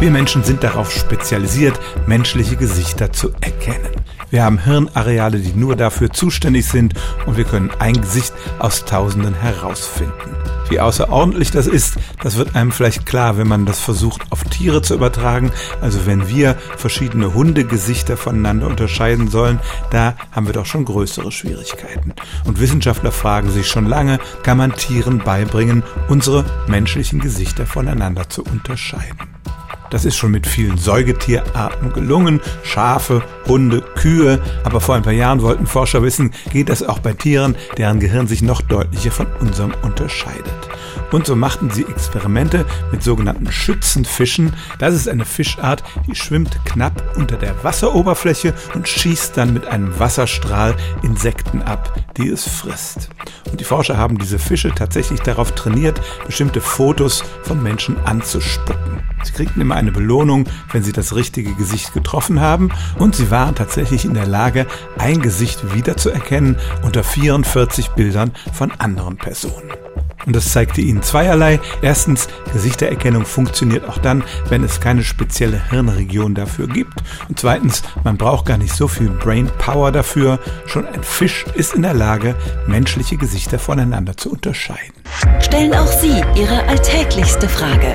Wir Menschen sind darauf spezialisiert, menschliche Gesichter zu erkennen. Wir haben Hirnareale, die nur dafür zuständig sind und wir können ein Gesicht aus Tausenden herausfinden. Wie außerordentlich das ist, das wird einem vielleicht klar, wenn man das versucht auf Tiere zu übertragen. Also wenn wir verschiedene Hundegesichter voneinander unterscheiden sollen, da haben wir doch schon größere Schwierigkeiten. Und Wissenschaftler fragen sich schon lange, kann man Tieren beibringen, unsere menschlichen Gesichter voneinander zu unterscheiden. Das ist schon mit vielen Säugetierarten gelungen. Schafe, Hunde, Kühe. Aber vor ein paar Jahren wollten Forscher wissen, geht das auch bei Tieren, deren Gehirn sich noch deutlicher von unserem unterscheidet. Und so machten sie Experimente mit sogenannten Schützenfischen. Das ist eine Fischart, die schwimmt knapp unter der Wasseroberfläche und schießt dann mit einem Wasserstrahl Insekten ab, die es frisst. Und die Forscher haben diese Fische tatsächlich darauf trainiert, bestimmte Fotos von Menschen anzuspucken. Sie kriegten immer eine Belohnung, wenn sie das richtige Gesicht getroffen haben und sie waren tatsächlich in der Lage, ein Gesicht wiederzuerkennen unter 44 Bildern von anderen Personen. Und das zeigte ihnen zweierlei. Erstens, Gesichtererkennung funktioniert auch dann, wenn es keine spezielle Hirnregion dafür gibt. Und zweitens, man braucht gar nicht so viel Brain Power dafür. Schon ein Fisch ist in der Lage, menschliche Gesichter voneinander zu unterscheiden. Stellen auch Sie Ihre alltäglichste Frage